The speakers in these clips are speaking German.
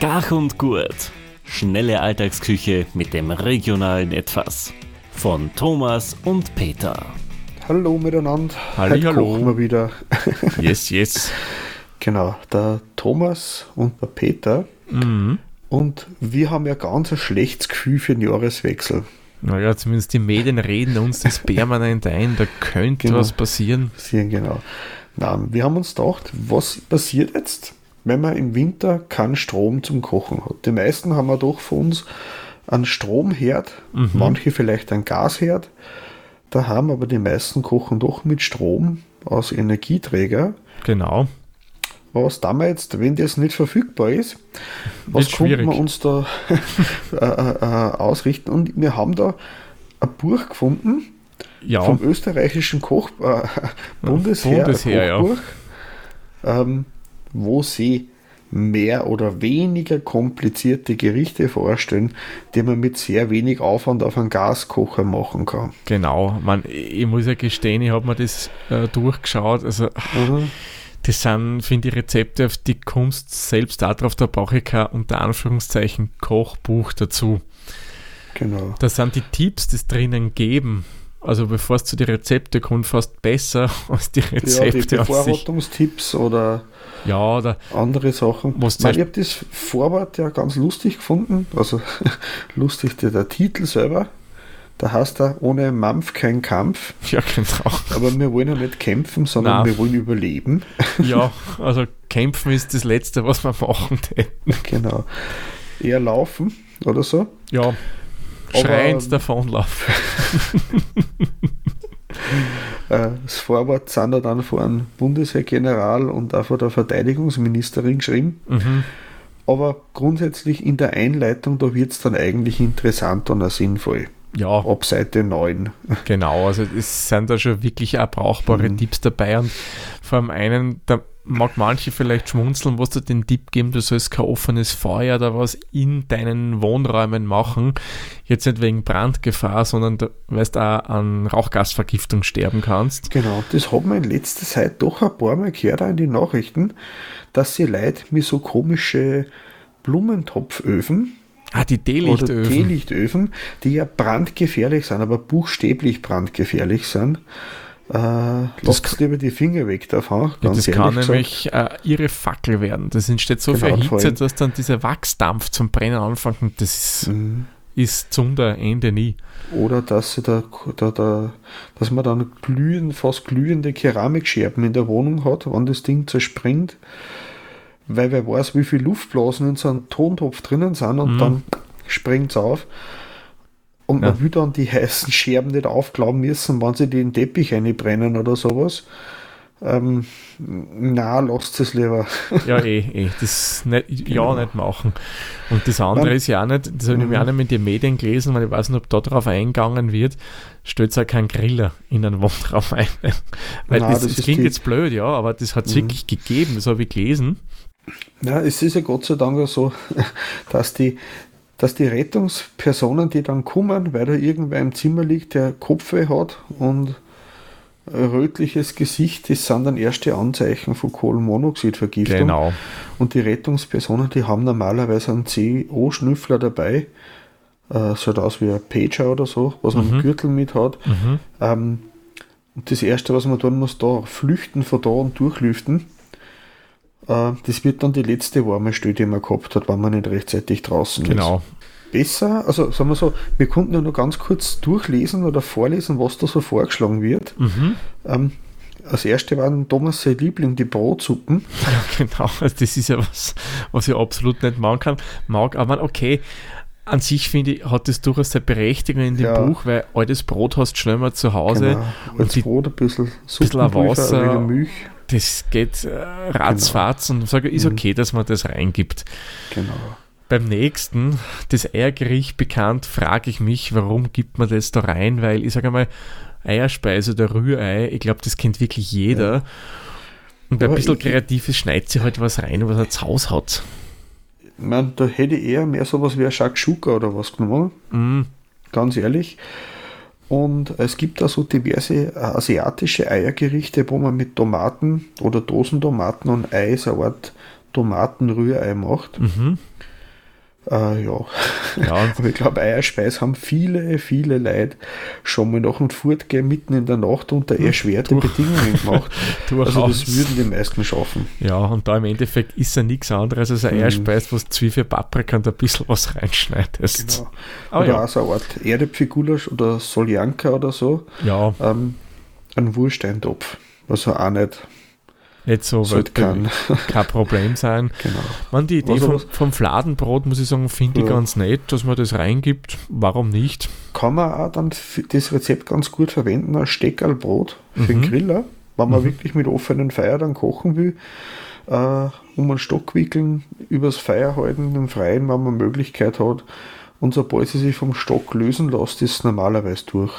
Gach und Gurt. Schnelle Alltagsküche mit dem regionalen Etwas. Von Thomas und Peter. Hallo miteinander. Halli, Heute hallo. kochen wir wieder. Yes, yes. genau, der Thomas und der Peter. Mhm. Und wir haben ja ganz ein schlechtes Gefühl für den Jahreswechsel. Naja, zumindest die Medien reden uns das permanent ein, da könnte Genau. was passieren. Sehen genau. Nein, wir haben uns gedacht, was passiert jetzt, wenn man im Winter keinen Strom zum Kochen hat? Die meisten haben ja doch von uns einen Stromherd, manche vielleicht einen Gasherd. Da haben aber die meisten kochen doch mit Strom aus Energieträger. Genau. was da wir jetzt, wenn das nicht verfügbar ist, was Wird konnten wir uns da äh, äh, ausrichten? Und wir haben da ein Buch gefunden Ja, vom österreichischen Koch, äh, Bundesheer, Bundesheer, ja. Ähm, wo sie mehr oder weniger komplizierte Gerichte vorstellen, die man mit sehr wenig Aufwand auf einen Gaskocher machen kann. genau. Man, ich muss ja gestehen, ich habe mir das äh, durchgeschaut. Also, Mhm. das sind, finde ich, Rezepte, auf die Kunst selbst darauf, da brauche ich kein unter Anführungszeichen Kochbuch dazu. Genau. Da sind die Tipps, die es drinnen geben. Also bevor es zu den Rezepte kommt, fast besser als die Ja, die Rezepte an sich. Bevorratungstipps oder Ja, da, andere Sachen. Was Nein, ich habe das Vorwort ja ganz lustig gefunden. Also lustig der, der Titel selber. Da heißt er ohne Mampf kein Kampf. ja, genau. Aber wir wollen ja nicht kämpfen, sondern Nein. wir wollen überleben. Ja, also kämpfen ist das Letzte, was wir machen täten. genau. Eher laufen oder so. Ja, schreiend davonlaufen. Äh, Das Vorwort sind dann von einem Bundesheergeneral und auch von der Verteidigungsministerin geschrieben. Mhm. Aber grundsätzlich in der Einleitung, da wird es dann eigentlich interessant und auch sinnvoll. Ja, Ab Seite 9. genau. Also es sind da schon wirklich auch brauchbare Mhm. Tipps dabei und vor allem einen, da mag manche vielleicht schmunzeln, was du den Tipp geben, du sollst kein offenes Feuer oder was in deinen Wohnräumen machen. Jetzt nicht wegen Brandgefahr, sondern du weißt auch an Rauchgasvergiftung sterben kannst. Genau, das hat man in letzter Zeit doch ein paar Mal gehört, in den Nachrichten, dass sie Leute mit so komische Blumentopföfen Ah, die oder Teelichtöfen. Teelichtöfen, die ja brandgefährlich sind, aber buchstäblich brandgefährlich sind. Äh, lasst lieber die Finger weg davon, Ja, das kann gesagt. nämlich äh, ihre Fackel werden. Das entsteht so Genau, viel Hitze, dass dann dieser Wachsdampf zum Brennen anfängt und das ist, Mhm. ist Zunder Ende nie. Oder dass, sie da, da, da, dass man dann glühend, fast glühende Keramikscherben in der Wohnung hat, wenn das Ding zerspringt. Weil wer weiß, wie viel Luftblasen in so einem Tontopf drinnen sind und Mhm. dann springt es auf. Und man Ja. will dann die heißen Scherben nicht aufklauen müssen, wenn sie die in den Teppich reinbrennen oder sowas. Ähm, na, lasst es lieber. Ja, eh, eh. Das nicht, Genau. ja nicht machen. Und das andere Man- ist ja auch nicht, das habe ich Mhm. mir auch nicht mit den Medien gelesen, weil ich weiß nicht, ob da drauf eingegangen wird, stellt auch kein Griller in einen Wohnraum ein. Weil Nein, das, das das klingt jetzt blöd, ja, aber das hat es Mhm. wirklich gegeben, das habe ich gelesen. Ja, es ist ja Gott sei Dank auch so, dass die, dass die Rettungspersonen, die dann kommen, weil da irgendwer im Zimmer liegt, der Kopfweh hat und rötliches Gesicht, das sind dann erste Anzeichen von Kohlenmonoxidvergiftung. Genau. Und die Rettungspersonen, die haben normalerweise einen CO-Schnüffler dabei, äh, sieht aus wie ein Pager oder so, was man im Gürtel mit hat. Mhm. Ähm, und das erste, was man tun muss, da flüchten von da und durchlüften. Äh, das wird dann die letzte warme Stelle, die man gehabt hat, wenn man nicht rechtzeitig draußen ist. Genau. Besser, also sagen wir so, wir konnten ja nur ganz kurz durchlesen oder vorlesen, was da so vorgeschlagen wird. Mhm. Ähm, als erste waren Thomas sein Liebling, die Brotsuppen. Ja, genau. Also das ist ja was, was ich absolut nicht machen kann. Mag, aber okay, an sich finde ich, hat das durchaus seine Berechtigung in dem Ja. Buch, weil altes Brot hast du schnell mal zu Hause. Genau. Die- Brot ein bisschen bisschen ein Suppenpulver, Wasser. Milch. Das geht äh, ratzfatz und sage, ist Mhm. okay, dass man das reingibt. Genau. Beim nächsten, das Eiergericht bekannt, frage ich mich, warum gibt man das da rein? Weil ich sage mal, Eierspeise oder Rührei, ich glaube, das kennt wirklich jeder. Und bei ein bisschen ich- Kreatives schneidet sie halt was rein, was er zu Hause hat. Ich mein, da hätte ich eher mehr sowas wie ein Shakshuka oder was genommen. Mm, ganz ehrlich. Und es gibt da so diverse äh, asiatische Eiergerichte, wo man mit Tomaten oder Dosentomaten und Ei so eine Art Tomatenrührei macht. mhm. Äh, ja. Ja, Aber ich glaube, Eierspeis haben viele, viele Leute schon mal nach dem Fortgehen mitten in der Nacht unter erschwerte Durch- Bedingungen gemacht. Also das würden die meisten schaffen. Ja, und da im Endeffekt ist ja nichts anderes als ein Mhm. Eierspeis, wo du Zwiebel, Paprika und ein bisschen was reinschneidest. Genau. Aber oder ja. auch so eine Art Erdäpfelgulasch oder Soljanka oder so. Ja, Ähm, ein Wursteintopf. Was er auch nicht nicht so wird kann. kein Problem sein. Genau. Man, die Idee Was vom, vom Fladenbrot, muss ich sagen, finde ich Ja. ganz nett, dass man das reingibt. Warum nicht? Kann man auch dann das Rezept ganz gut verwenden als Steckerlbrot für den Mhm. Griller, wenn man Mhm. wirklich mit offenem Feuer dann kochen will. Äh, um einen Stock wickeln, übers Feuer halten, im Freien, wenn man Möglichkeit hat. Und sobald sie sich vom Stock lösen lässt, ist es normalerweise durch.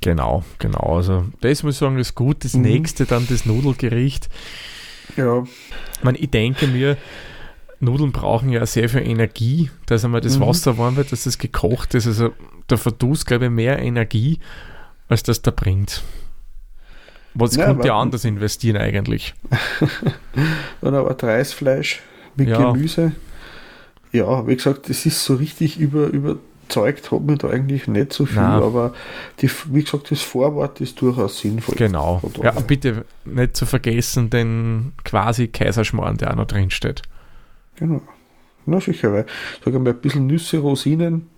Genau, genau. Also, das muss ich sagen, ist gut. Das Mhm. nächste dann das Nudelgericht. Ja, Ich, meine, ich denke mir, Nudeln brauchen ja sehr viel Energie, dass einmal das Mhm. Wasser warm wird, dass das gekocht ist. Also, da verdust, glaube ich, mehr Energie, als das da bringt. Was Ja, könnte ja anders investieren eigentlich? dann aber Reisfleisch mit Ja. Gemüse. Ja, wie gesagt, das ist so richtig über, überzeugt, hat mich da eigentlich nicht so viel, Nein. aber die, wie gesagt, das Vorwort ist durchaus sinnvoll. Genau. Ja, bitte nicht zu vergessen den quasi Kaiserschmarrn, der auch noch drin steht. Genau. Na sicher, weil, sag ich mal, ein bisschen Nüsse, Rosinen,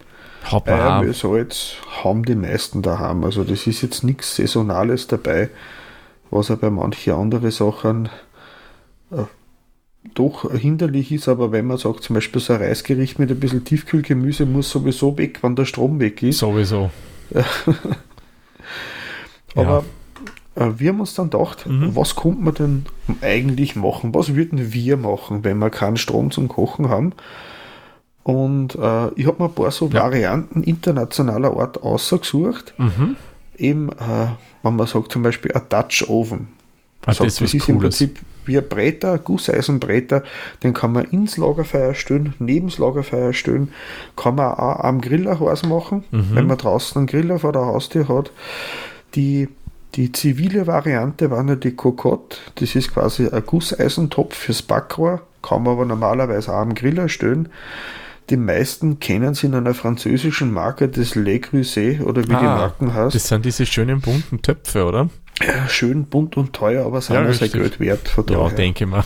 Eier, Mehl, Salz haben die meisten daheim. Also das ist jetzt nichts Saisonales dabei, was ja bei manchen anderen Sachen äh, doch hinderlich ist, aber wenn man sagt, zum Beispiel so ein Reisgericht mit ein bisschen Tiefkühlgemüse muss sowieso weg, wenn der Strom weg ist. Sowieso. Aber äh, wir haben uns dann gedacht, Mhm. was könnte man denn eigentlich machen? Was würden wir machen, wenn wir keinen Strom zum Kochen haben? Und äh, ich habe mir ein paar so Ja. Varianten internationaler Art ausgesucht. Mhm. Eben, äh, wenn man sagt zum Beispiel ein Dutch Oven. Ah, Sagt, das ist was ist im. Prinzip wie ein Bretter, Gusseisenbretter, den kann man ins Lagerfeuer stellen, neben das Lagerfeuer stellen, kann man auch am Griller heiß machen, Mhm. wenn man draußen einen Griller vor der Haustür hat. Die, die zivile Variante war die Cocotte, das ist quasi ein Gusseisentopf fürs Backrohr, kann man aber normalerweise auch am Griller stellen. Die meisten kennen sie in einer französischen Marke, das Le Creuset oder wie die Ah, Marken heißt. Das sind diese schönen bunten Töpfe, oder? Ja, schön bunt und teuer, aber sind Ja, richtig. Geld wert. Von Ja, daher. denke mal.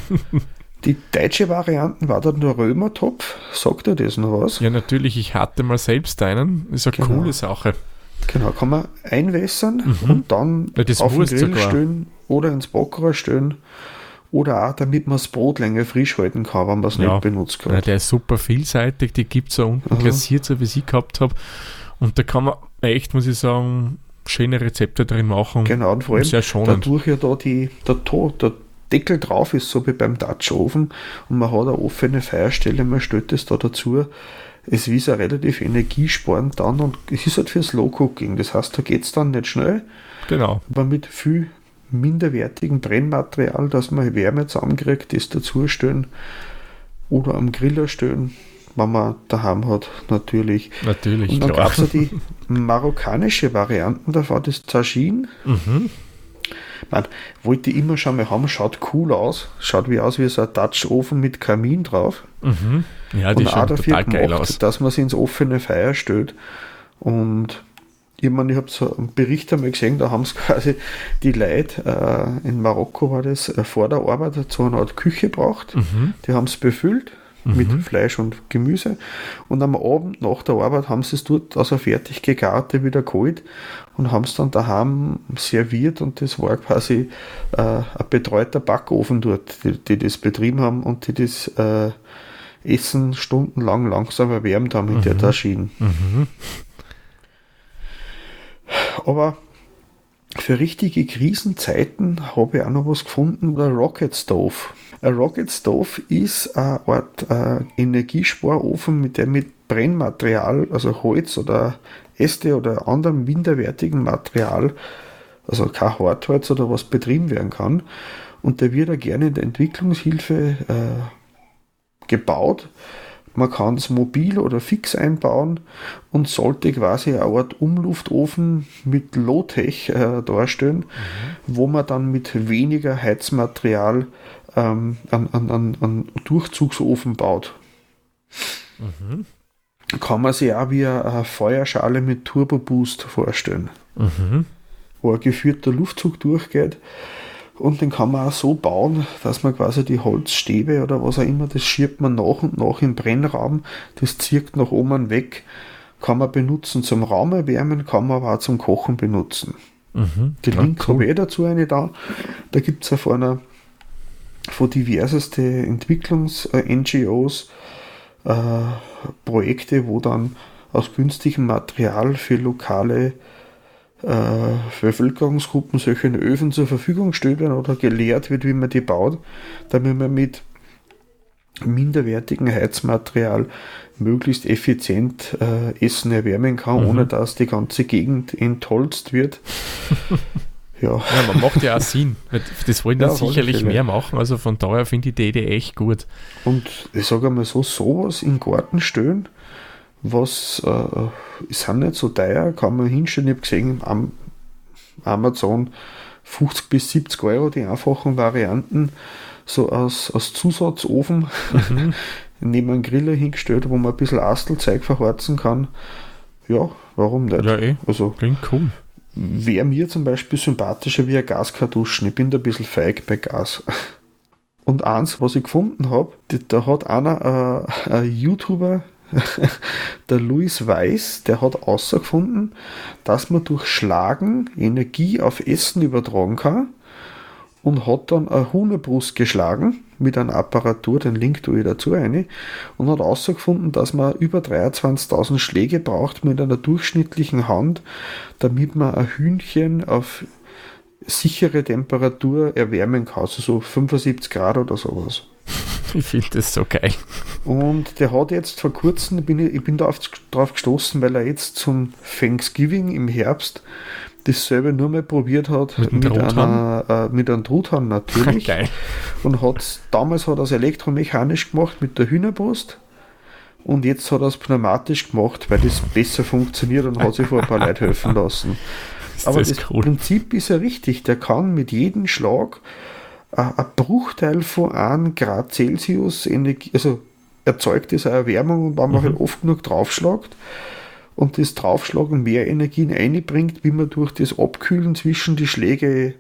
Die deutsche Variante war dann der Römertopf. Sagt er das noch was? Ja, natürlich, ich hatte mal selbst einen. Ist eine Genau. coole Sache. Genau, kann man einwässern Mhm. und dann Ja, auf den Grill sogar. stellen oder ins Backrohr stellen. Oder auch, damit man das Brot länger frisch halten kann, wenn man es Ja. nicht benutzt Ja, gerade. der ist super vielseitig, die gibt es so unten Mhm. glasiert, so wie ich gehabt habe. Und da kann man echt, muss ich sagen, schöne Rezepte drin machen. Genau, und vor allem Sehr schonend. dadurch ja da die, der, der Deckel drauf ist, so wie beim Dutch Oven und man hat eine offene Feuerstelle, man stellt es da dazu. Es ist ja relativ energiesparend dann und es ist halt für Slow Cooking. Das heißt, da geht es dann nicht schnell, Genau. aber mit viel minderwertigem Brennmaterial, dass man Wärme zusammenkriegt, das dazustellen oder am Griller stellen, wenn man daheim hat, natürlich. Natürlich, Und dann gab es ja die marokkanische Varianten davon, das Tagine. Mhm. Man wollte immer schon mal haben, schaut cool aus. Schaut wie aus wie so ein Dutch-Ofen mit Kamin drauf. Mhm. Ja, die und auch dafür total geil gemacht, aus. dass man sie ins offene Feuer stellt. Und ich meine, ich habe so einen Bericht einmal gesehen, da haben es quasi die Leute, äh, in Marokko war das, äh, vor der Arbeit so eine Art Küche braucht. Mhm. Die haben es befüllt mit Fleisch und Gemüse. Und am Abend nach der Arbeit haben sie es dort einer fertig gegarte wieder geholt und haben es dann daheim serviert. Und das war quasi äh, ein betreuter Backofen dort, die, die das betrieben haben und die das äh, Essen stundenlang langsam erwärmt haben mit der Taschine. Mhm. Aber für richtige Krisenzeiten habe ich auch noch was gefunden, der Rocket Stove. Ein Rocket Stove ist eine Art äh, Energiesparofen, mit dem mit Brennmaterial, also Holz oder Äste oder anderem minderwertigen Material, also kein Hartholz oder was betrieben werden kann. Und der wird ja gerne in der Entwicklungshilfe äh, gebaut. Man kann es mobil oder fix einbauen und sollte quasi eine Art Umluftofen mit Low-Tech äh, darstellen, wo man dann mit weniger Heizmaterial ähm, einen, einen, einen, einen Durchzugsofen baut. kann man sich auch wie eine Feuerschale mit Turbo Boost vorstellen, Mhm. wo ein geführter Luftzug durchgeht. Und den kann man auch so bauen, dass man quasi die Holzstäbe oder was auch immer, das schiebt man nach und nach im Brennraum, das zirkt nach oben weg, kann man benutzen zum Raumerwärmen, kann man aber auch zum Kochen benutzen. Mhm. Den Ja, Link cool. habe ich eh dazu eine da. Da gibt es ja von einer von diverseste Entwicklungs-NGOs äh, Projekte, wo dann aus günstigem Material für lokale äh, Bevölkerungsgruppen solche Öfen zur Verfügung gestellt werden oder gelehrt wird, wie man die baut, damit man mit minderwertigem Heizmaterial möglichst effizient äh, Essen erwärmen kann, Mhm. ohne dass die ganze Gegend entholzt wird. ja, Ja, man macht ja auch Sinn. Das wollen Ja, dann sicherlich mehr machen. Also von daher finde ich die Idee echt gut. und ich sage einmal so, sowas in Garten stellen, was äh, ist auch nicht so teuer, kann man hinstellen. Ich habe gesehen, am Amazon 50 bis 70 Euro die einfachen Varianten, so aus, aus Zusatzofen neben einem Griller hingestellt, wo man ein bisschen Astelzeug verheizen kann. Ja, warum nicht? Ja, eh. Also Klingt cool. wäre mir zum Beispiel sympathischer wie ein Gaskartuschen. Ich bin da ein bisschen feig bei Gas. Und eins, was ich gefunden habe, da hat einer, äh, ein YouTuber, der Luis Weiß, der hat herausgefunden, dass man durch Schlagen Energie auf Essen übertragen kann und hat dann eine Huhnerbrust geschlagen mit einer Apparatur, den Link tue ich dazu eine, und hat herausgefunden, dass man über 23.000 Schläge braucht mit einer durchschnittlichen Hand, damit man ein Hühnchen auf sichere Temperatur erwärmen kann, also so 75 Grad oder sowas. Ich finde das so geil. Und der hat jetzt vor kurzem, bin ich, ich bin da auf, drauf gestoßen, weil er jetzt zum Thanksgiving im Herbst dasselbe nur mal probiert hat Mit mit, einer, äh, mit einem Truthahn natürlich. Geil. Und hat damals hat er es elektromechanisch gemacht mit der Hühnerbrust. Und jetzt hat er es pneumatisch gemacht, weil das besser funktioniert und hat sich vor ein paar Leute helfen lassen. Ist Aber das das. Prinzip ist ja richtig. Der kann mit jedem Schlag äh, ein Bruchteil von 1 Grad Celsius Energie, also erzeugt eine Erwärmung und wenn man Mhm. halt oft genug draufschlagt und das Draufschlagen mehr Energien einbringt, wie man durch das Abkühlen zwischen die Schläge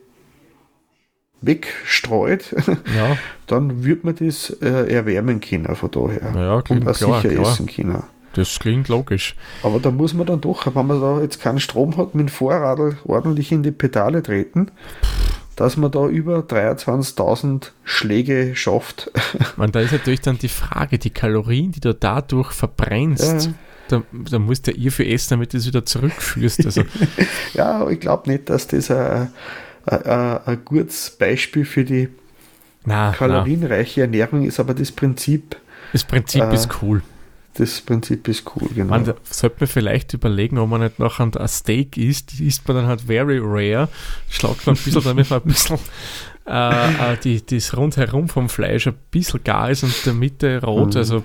wegstreut, Ja, dann wird man das äh, erwärmen können von daher. Ja, und auch klar, sicher klar. essen können. Das klingt logisch. Aber da muss man dann doch, wenn man da jetzt keinen Strom hat, mit dem Vorradl ordentlich in die Pedale treten, dass man da über 23.000 Schläge schafft. Man, da ist natürlich dann die Frage, die Kalorien, die du dadurch verbrennst, Ja. da, da musst du ja ihr für essen, damit du es wieder zurückführst. Also, ja, ich glaube nicht, dass das ein, ein, ein, gutes Beispiel für die na, na, kalorienreiche Ernährung ist, aber das Prinzip, das Prinzip Äh, ist cool. Das Prinzip ist cool, genau. Man, sollte man vielleicht überlegen, ob man nicht noch ein Steak isst. Die isst man dann halt very rare. Schlagt man ein bisschen, damit man ein bisschen äh, äh, die, das rundherum vom Fleisch ein bisschen gar ist und der Mitte rot. Mhm. Also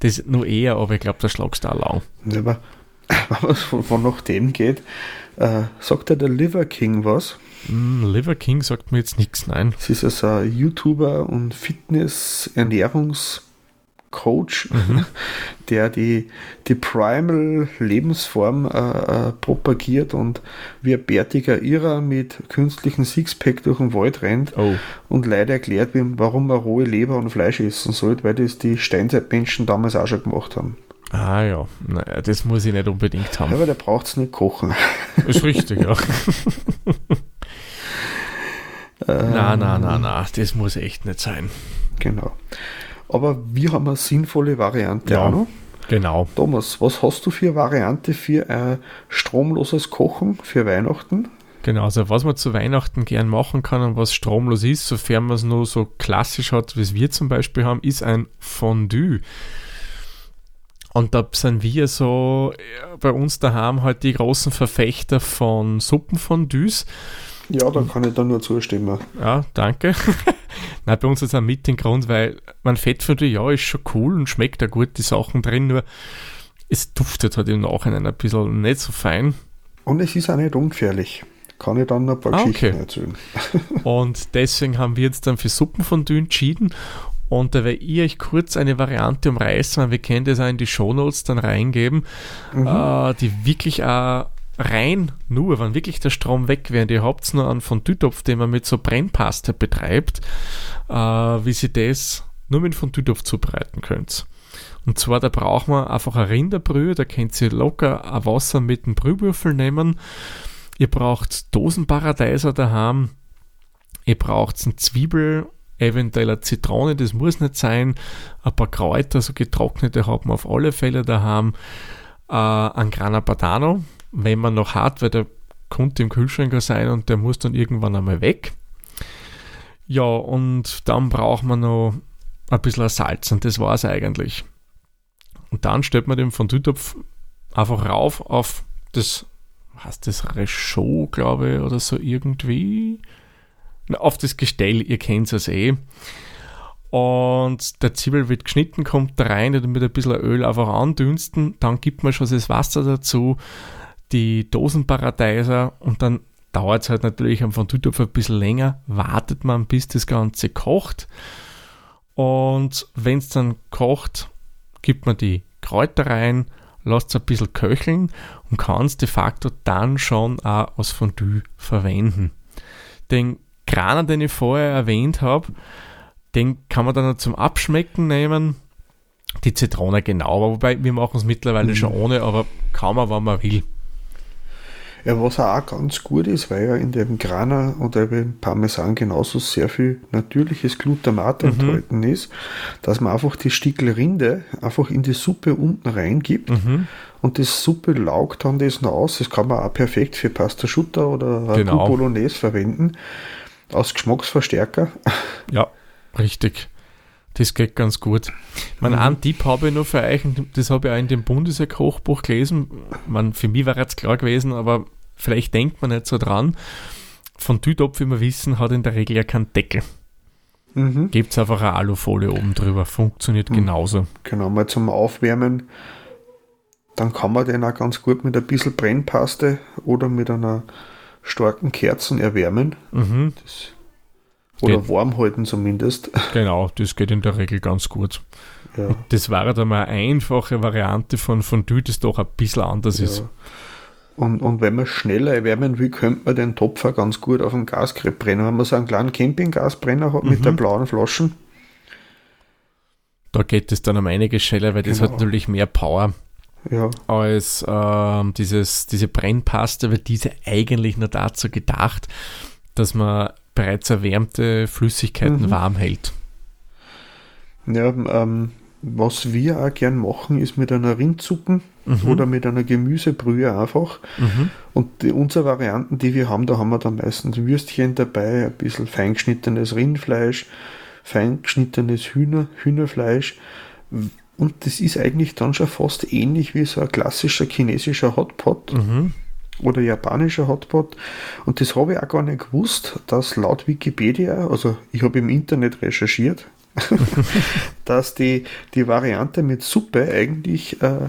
das nur eher, aber ich glaube, da schlagst du auch lang. Ja, aber wenn man von, von nach dem geht, äh, sagt der Liver King was? Mm, Liver King sagt mir jetzt nichts, nein. Es ist also ein YouTuber und Fitness-Ernährungscoach, der die, die Primal Lebensform äh, äh, propagiert und wie ein bärtiger Irrer mit künstlichem Sixpack durch den Wald rennt Oh, und leider erklärt, warum man rohe Leber und Fleisch essen sollte, weil das die Steinzeitmenschen damals auch schon gemacht haben. ah ja, naja, das muss ich nicht unbedingt haben. Aber der braucht es nicht kochen. Ist richtig, ja. na, na, na, na, das muss echt nicht sein. Genau. Aber wir haben eine sinnvolle Variante Ja. auch noch. Genau. Thomas, was hast du für eine Variante für ein stromloses Kochen für Weihnachten? Genau, also was man zu Weihnachten gern machen kann und was stromlos ist, sofern man es nur so klassisch hat, wie es wir zum Beispiel haben, ist ein Fondue. Und da sind wir so äh, bei uns daheim halt die großen Verfechter von Suppenfondues. Ja, da kann ich da nur zustimmen. Ja, danke. Nein, bei uns ist es auch mit den Grund, weil man Fettfondue, ja, ist schon cool und schmeckt da gut die Sachen drin, nur es duftet halt im Nachhinein ein bisschen nicht so fein. Und es ist auch nicht ungefährlich. Kann ich dann noch ein paar Ah, Geschichten okay. erzählen. Und deswegen haben wir jetzt dann für Suppenfondue entschieden. Und da werde ich euch kurz eine Variante umreißen, weil wir können das auch in die Shownotes dann reingeben, mhm. äh, die wirklich auch rein nur, wenn wirklich der Strom weg wäre, ihr habt nur einen von Dütopf, den man mit so Brennpaste betreibt, äh, wie sie das nur mit von Dütopf zubereiten könnt. Und zwar, da braucht man einfach eine Rinderbrühe, da könnt ihr locker ein Wasser mit einem Brühwürfel nehmen. Ihr braucht Dosenparadeiser daheim. Ihr braucht eine Zwiebel, eventuell eine Zitrone, das muss nicht sein. Ein paar Kräuter, so getrocknete, haben wir auf alle Fälle daheim. Äh, ein Grana Padano, wenn man noch hat, weil der konnte im Kühlschrank sein und der muss dann irgendwann einmal weg. Ja, und dann braucht man noch ein bisschen Salz und das war es eigentlich. Und dann stellt man den Fondue-Topf einfach rauf auf das, heißt das Rechot, glaube ich, oder so irgendwie. Auf das Gestell, ihr kennt es eh. Und der Zwiebel wird geschnitten, kommt da rein, mit ein bisschen Öl einfach andünsten. Dann gibt man schon das Wasser dazu, die Dosenparadeiser und dann dauert es halt natürlich am Fondue-Topf ein bisschen länger. Wartet man, bis das Ganze kocht. Und wenn es dann kocht, gibt man die Kräuter rein, lasst es ein bisschen köcheln und kann es de facto dann schon auch als Fondue verwenden. Den Graner, den ich vorher erwähnt habe, den kann man dann noch zum Abschmecken nehmen. Die Zitrone genau, wobei wir machen es mittlerweile mhm. schon ohne, aber kann man, wenn man will. Ja, was auch ganz gut ist, weil ja in dem Grana und im Parmesan genauso sehr viel natürliches Glutamat mhm. enthalten ist, dass man einfach die Stickel Rinde einfach in die Suppe unten reingibt mhm. und das Suppe laugt dann das noch aus. Das kann man auch perfekt für Pasta Schutta oder genau. Bolognese verwenden. Als Geschmacksverstärker. Ja, richtig. Das geht ganz gut. Mein mhm. einen Tipp habe ich noch für euch, das habe ich auch in dem Bundeswehr-Kochbuch gelesen. Man, für mich war jetzt klar gewesen, aber vielleicht denkt man nicht so dran. Von Tütopf, wie wir wissen, hat in der Regel ja keinen Deckel. Mhm. Gibt es einfach eine Alufolie oben drüber. Funktioniert mhm. genauso. Genau, mal zum Aufwärmen. Dann kann man den auch ganz gut mit ein bisschen Brennpaste oder mit einer starken Kerzen erwärmen. Mhm. Das, oder geht. warm halten zumindest. Genau, das geht in der Regel ganz gut. Ja. Das wäre dann mal eine einfache Variante von Fondue, das doch ein bisschen anders ja. ist. Und, und wenn man schneller erwärmen will, könnte man den Topfer ganz gut auf dem brennen. Wenn man so einen kleinen Campinggasbrenner hat mhm. mit der mhm. blauen Flaschen. Da geht es dann um einiges schneller, weil das genau. hat natürlich mehr Power ja. als äh, dieses, diese Brennpaste, weil diese eigentlich nur dazu gedacht, dass man bereits erwärmte Flüssigkeiten mhm. warm hält. Ja, ähm, was wir auch gern machen, ist mit einer Rindsuppe mhm. oder mit einer Gemüsebrühe einfach. Mhm. Und die, unsere Varianten, die wir haben, da haben wir dann meistens Würstchen dabei, ein bisschen feingeschnittenes Rindfleisch, feingeschnittenes Hühner, Hühnerfleisch. Und das ist eigentlich dann schon fast ähnlich wie so ein klassischer chinesischer Hotpot. Mhm oder japanischer Hotpot. Und das habe ich auch gar nicht gewusst, dass laut Wikipedia, also ich habe im Internet recherchiert, dass die, die Variante mit Suppe eigentlich äh,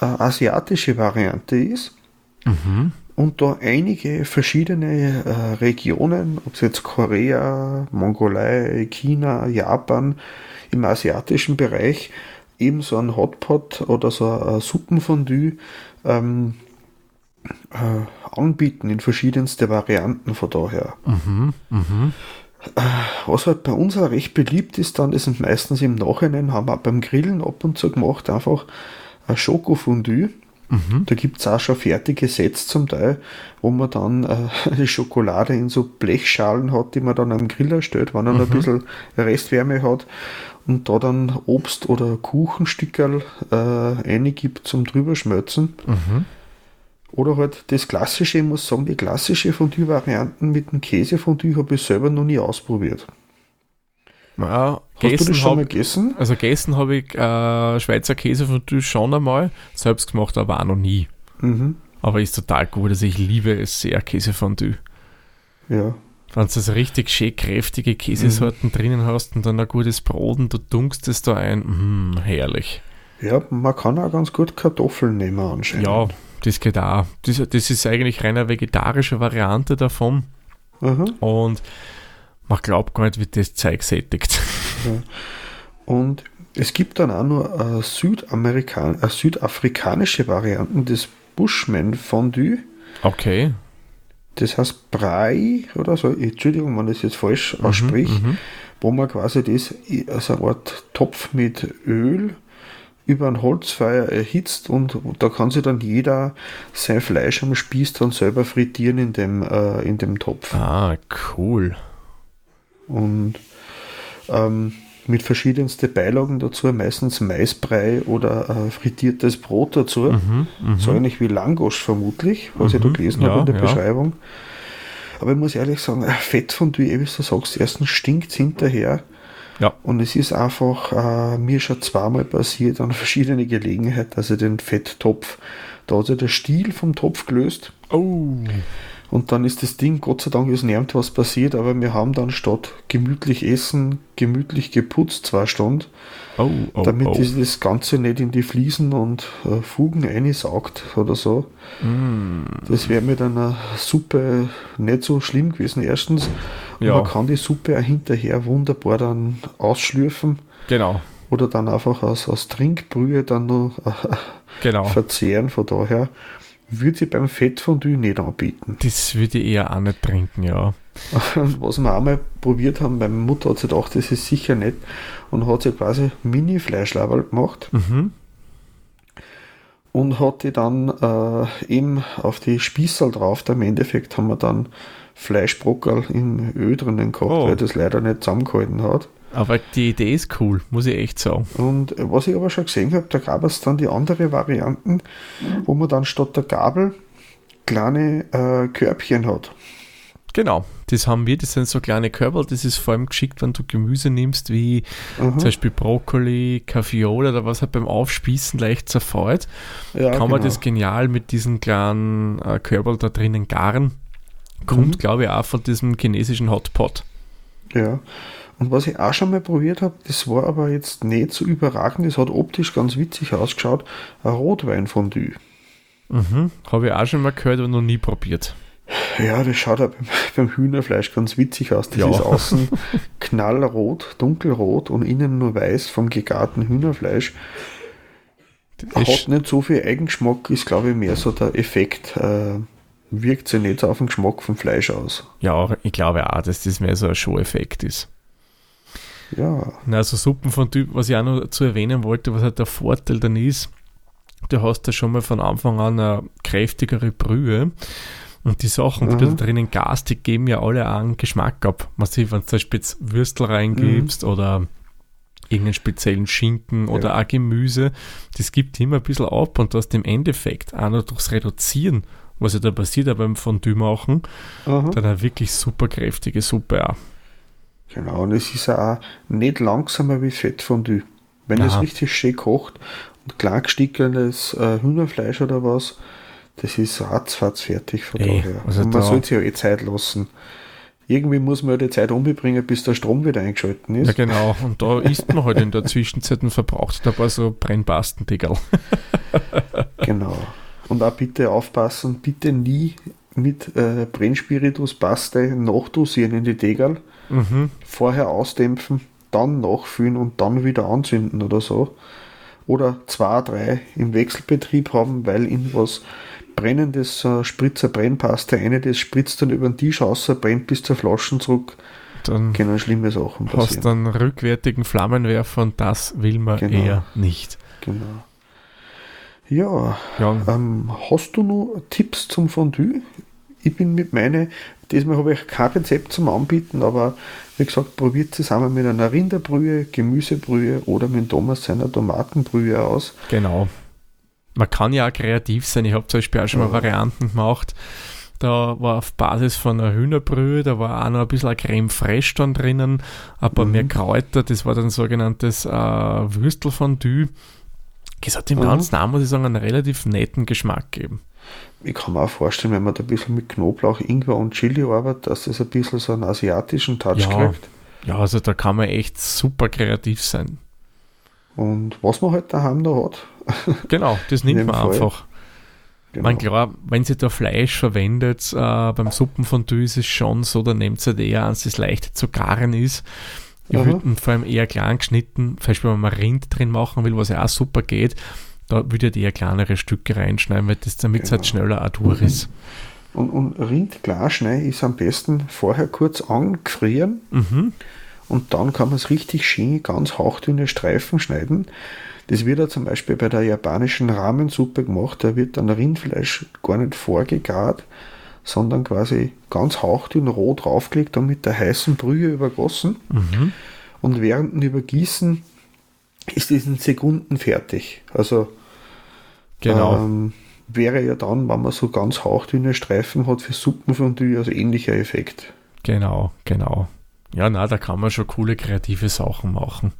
eine asiatische Variante ist. Mhm. Und da einige verschiedene äh, Regionen, ob es jetzt Korea, Mongolei, China, Japan, im asiatischen Bereich eben so ein Hotpot oder so ein Suppenfondue ähm, äh, anbieten in verschiedenste Varianten von daher. Mhm, mh. Was halt bei uns auch recht beliebt ist, dann, das sind meistens im Nachhinein, haben wir beim Grillen ab und zu gemacht, einfach ein Schokofondue. Mhm. Da gibt es auch schon fertige Sets zum Teil, wo man dann äh, die Schokolade in so Blechschalen hat, die man dann am Griller stellt, wenn er mhm. ein bisschen Restwärme hat und da dann Obst oder Kuchenstückerl äh, reingibt zum drüberschmelzen. Mhm. Oder halt das klassische, ich muss sagen, die klassische Fondue-Varianten mit dem Käsefondue habe ich selber noch nie ausprobiert. Ja, Hast du das schon hab, mal gegessen? Also gegessen habe ich äh, Schweizer Käsefondue schon einmal, selbst gemacht aber auch noch nie. Mhm. Aber ist total gut, also ich liebe es sehr, Käsefondue. Ja. Wenn du so richtig schön kräftige Käsesorten mhm. drinnen hast und dann ein gutes Brot und du dunkst es da ein, mh, herrlich. Ja, man kann auch ganz gut Kartoffeln nehmen anscheinend. Ja, das geht auch. Das, das ist eigentlich reine vegetarische Variante davon. Mhm. Und man glaubt gar nicht, wie das Zeug sättigt. Ja. Und es gibt dann auch noch eine, Südamerikan eine südafrikanische Variante des Bushman Fondue. Okay. Das heißt Brei oder so, Entschuldigung, wenn ich das jetzt falsch Mhm, ausspreche, wo man quasi das als eine Art Topf mit Öl über ein Holzfeuer erhitzt und da kann sich dann jeder sein Fleisch am Spieß dann selber frittieren in dem, äh, in dem Topf. Ah, cool. Und ähm, mit verschiedensten Beilagen dazu, meistens Maisbrei oder äh, frittiertes Brot dazu. Mhm, So ähnlich wie Langosch vermutlich, was ich da gelesen ja, habe in der ja. Beschreibung. Aber ich muss ehrlich sagen, äh, Fettfondue, wie du sagst, erstens stinkt hinterher. Ja. Und es ist einfach äh, mir schon zweimal passiert an verschiedene Gelegenheiten, dass ich den Fetttopf, da hat sich der Stiel vom Topf gelöst. Oh. Und dann ist das Ding, Gott sei Dank, ist nirgend was passiert, aber wir haben dann statt gemütlich essen, gemütlich geputzt zwei Stunden, Oh, oh, damit oh. das- Ganze nicht in die Fliesen und äh, Fugen einsaugt oder so. Mm. Das wäre mit einer Suppe nicht so schlimm gewesen, erstens. Und Ja. man kann die Suppe auch hinterher wunderbar dann ausschlürfen Genau, oder dann einfach aus, aus Trinkbrühe dann noch äh, genau. verzehren. Von daher würde ich beim Fettfondue nicht anbieten. Das würde ich eher auch nicht trinken, ja. Und was wir einmal probiert haben, meine Mutter hat sich gedacht, das ist sicher nicht und hat sich quasi Mini-Fleischlaberl gemacht Mhm. und hat die dann äh, eben auf die Spießel drauf. Da Im Endeffekt haben wir dann Fleischbrockerl im Öl drinnen gehabt, Oh. weil das leider nicht zusammengehalten hat. Aber die Idee ist cool, muss ich echt sagen. Und was ich aber schon gesehen habe, da gab es dann die andere Varianten, wo man dann statt der Gabel kleine äh, Körbchen hat. Genau, das haben wir, das sind so kleine Körper, das ist vor allem geschickt, wenn du Gemüse nimmst, wie Aha. zum Beispiel Brokkoli, Kaffeeola oder was halt beim Aufspießen leicht zerfällt, Ja, kann man genau. das genial mit diesen kleinen äh, Körperl da drinnen garen. Kommt, Mhm. glaube ich, auch von diesem chinesischen Hotpot. Ja. Und was ich auch schon mal probiert habe, das war aber jetzt nicht so überragend, das hat optisch ganz witzig ausgeschaut, ein Rotweinfondue. Mhm. Habe ich auch schon mal gehört, aber noch nie probiert. Ja, das schaut auch beim, beim Hühnerfleisch ganz witzig aus. Das Ja. ist außen knallrot, dunkelrot und innen nur weiß vom gegarten Hühnerfleisch. Das Hat nicht so viel Eigengeschmack, ist glaube ich mehr so der Effekt, äh, wirkt sich nicht so auf den Geschmack vom Fleisch aus. ja, ich glaube auch, dass das mehr so ein Show-Effekt ist. Ja, Na, also Suppen von Typ, was ich auch noch zu erwähnen wollte, was halt der Vorteil dann ist, du hast ja schon mal von Anfang an eine kräftigere Brühe. Und die Sachen, die Mhm. du da drinnen gast, die geben ja alle einen Geschmack ab. Man sieht, wenn du zum Beispiel jetzt Würstel reingibst oder irgendeinen speziellen Schinken oder auch Gemüse, das gibt immer ein bisschen ab und du hast im Endeffekt auch noch durchs Reduzieren, was ja da passiert auch beim Fondue machen, aha. dann eine wirklich super kräftige Suppe auch. Genau. Und es ist auch nicht langsamer wie Fettfondue. Wenn es richtig schön kocht und klein gestickeltes äh, Hühnerfleisch oder was, das ist ratzfatz fertig von Ey, daher. also und man da- sollte sich ja eh Zeit lassen. Irgendwie muss man ja die Zeit umbringen, bis der Strom wieder eingeschalten ist. Ja, genau. Und da isst man halt in der Zwischenzeit und verbraucht da ein paar so Brennbastendeckel. Genau. Und auch bitte aufpassen, bitte nie mit äh, Brennspiritus Paste nachdosieren in die Degerl, Mhm. vorher ausdämpfen, dann nachfüllen und dann wieder anzünden oder so. Oder zwei, drei im Wechselbetrieb haben, weil in was brennendes äh, Spritzer Brennpaste eine, das spritzt dann über den Tisch raus, brennt bis zur Flaschen zurück, Dann können schlimme Sachen hast passieren. du einen rückwärtigen Flammenwerfer und das will man Genau. eher nicht. Genau. Ja, Ja, Ähm, hast du noch Tipps zum Fondue? Ich bin mit meine, diesmal habe ich kein Rezept zum Anbieten, aber wie gesagt, probiert zusammen mit einer Rinderbrühe, Gemüsebrühe oder mit Thomas seiner Tomatenbrühe aus. genau. Man kann ja auch kreativ sein. Ich habe zum Beispiel auch schon mal Ja. Varianten gemacht. Da war auf Basis von einer Hühnerbrühe, da war auch noch ein bisschen Creme fraiche dann drinnen, ein paar Mhm. mehr Kräuter, das war dann sogenanntes äh, Würstelfondue. Das hat dem Mhm. Ganzen auch, muss ich sagen, einen relativ netten Geschmack gegeben. Ich kann mir auch vorstellen, wenn man da ein bisschen mit Knoblauch, Ingwer und Chili arbeitet, dass das ein bisschen so einen asiatischen Touch Ja. kriegt. Ja, also da kann man echt super kreativ sein. Und was man halt daheim noch hat. Genau, das nimmt man Fall. einfach. Genau. Man klar, wenn sie da Fleisch verwendet, äh, beim Suppenfondue ist es schon so, dann nehmt ihr halt eher eins, das leicht zu garen ist. Ich würde ihn vor allem eher klein geschnitten, vielleicht wenn man mal Rind drin machen will, was ja auch super geht, da würde ich eher kleinere Stücke reinschneiden, weil das damit es halt Genau. schneller auch durch ist. Und, und Rind Glasschnei ist am besten vorher kurz angefrieren Mhm. und dann kann man es richtig schön, ganz hauchdünne Streifen schneiden. Das wird ja zum Beispiel bei der japanischen Ramensuppe gemacht. Da wird dann Rindfleisch gar nicht vorgegart, sondern quasi ganz hauchdünn roh draufgelegt und mit der heißen Brühe übergossen. Mhm. Und während dem Übergießen ist es in Sekunden fertig. Also Genau. ähm, wäre ja dann, wenn man so ganz hauchdünne Streifen hat für Suppenfondue, also ähnlicher Effekt. Genau, genau. Ja, na, da kann man schon coole kreative Sachen machen.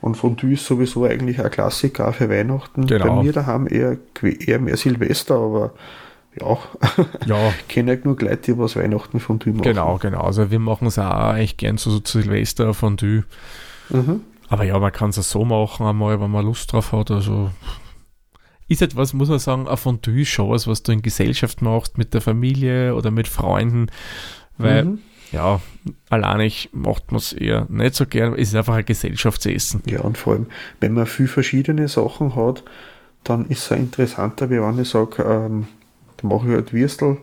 Und Fondue ist sowieso eigentlich ein Klassiker für Weihnachten. Genau. Bei mir daheim eher, eher mehr Silvester, aber ja, Ja, ich kenne ja genug Leute, die was Weihnachten Fondue machen. genau, genau. Also wir machen es auch eigentlich gern so, so zu Silvester Fondue. Mhm. Aber ja, man kann es auch so machen einmal, wenn man Lust drauf hat. Also ist etwas, muss man sagen, ein Fondue ist schon was, was du in Gesellschaft machst, mit der Familie oder mit Freunden. Weil, Mhm. ja, alleinig macht man es eher nicht so gern. Es ist einfach ein Gesellschaftsessen. Ja, und vor allem, wenn man viel verschiedene Sachen hat, dann ist es auch interessanter, wie wenn ich sage, ähm, da mache ich halt Würstel,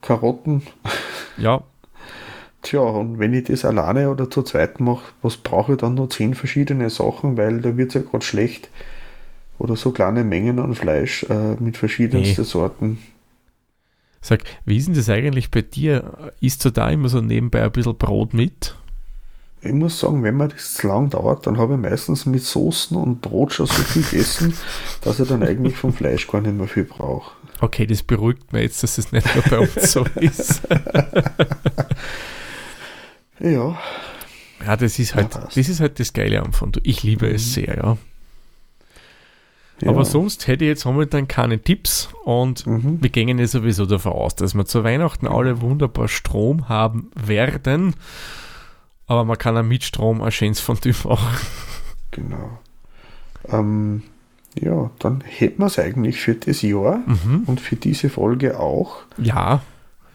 Karotten. Ja, Tja, und wenn ich das alleine oder zu zweit mache, was brauche ich dann noch zehn verschiedene Sachen, weil da wird es ja gerade schlecht. Oder so kleine Mengen an Fleisch äh, mit verschiedensten Nee. Sorten. sag, wie ist denn das eigentlich bei dir? Isst du da immer so nebenbei ein bisschen Brot mit? Ich muss sagen, wenn mir das zu lang dauert, dann habe ich meistens mit Soßen und Brot schon so viel gegessen, dass ich dann eigentlich vom Fleisch gar nicht mehr viel brauche. Okay, das beruhigt mich jetzt, dass es nicht nur bei uns so ist. Ja, Ja, das ist halt, Ja, das ist halt das Geile am Fondue. Ich liebe es sehr, ja. ja. Aber sonst hätte ich jetzt momentan keine Tipps und Mhm. wir gehen ja sowieso davon aus, dass wir zu Weihnachten alle wunderbar Strom haben werden. Aber man kann auch mit Strom ein schönes Fondue machen. Genau. Ähm, ja, dann hätten wir es eigentlich für das Jahr Mhm. und für diese Folge auch. Ja.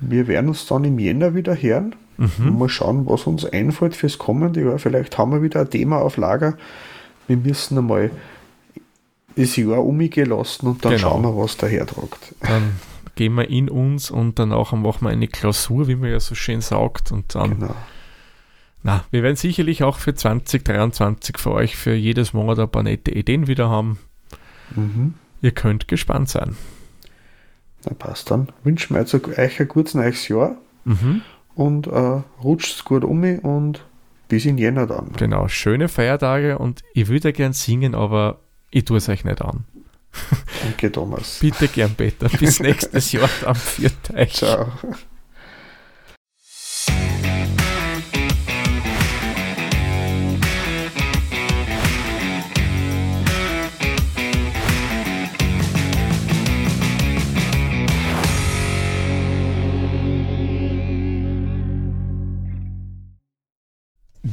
Wir werden uns dann im Jänner wieder hören. Und Mhm. mal schauen, was uns einfällt fürs kommende Jahr. Vielleicht haben wir wieder ein Thema auf Lager. Wir müssen einmal das Jahr umgehen lassen und dann Genau. schauen wir, was daher tragt. Dann gehen wir in uns und danach machen wir eine Klausur, wie man ja so schön sagt. Und dann, Genau. na, wir werden sicherlich auch für 2023 für euch für jedes Monat ein paar nette Ideen wieder haben. Mhm. Ihr könnt gespannt sein. Na passt dann. Wünschen wir jetzt euch ein gutes neues Jahr Mhm. und äh, rutscht's gut um und bis in Jänner dann. Genau, schöne Feiertage und ich würde gern singen, aber ich tue es euch nicht an. Danke, Thomas. Bitte gern, Peter. Bis nächstes Jahr am 4. euch. Ciao.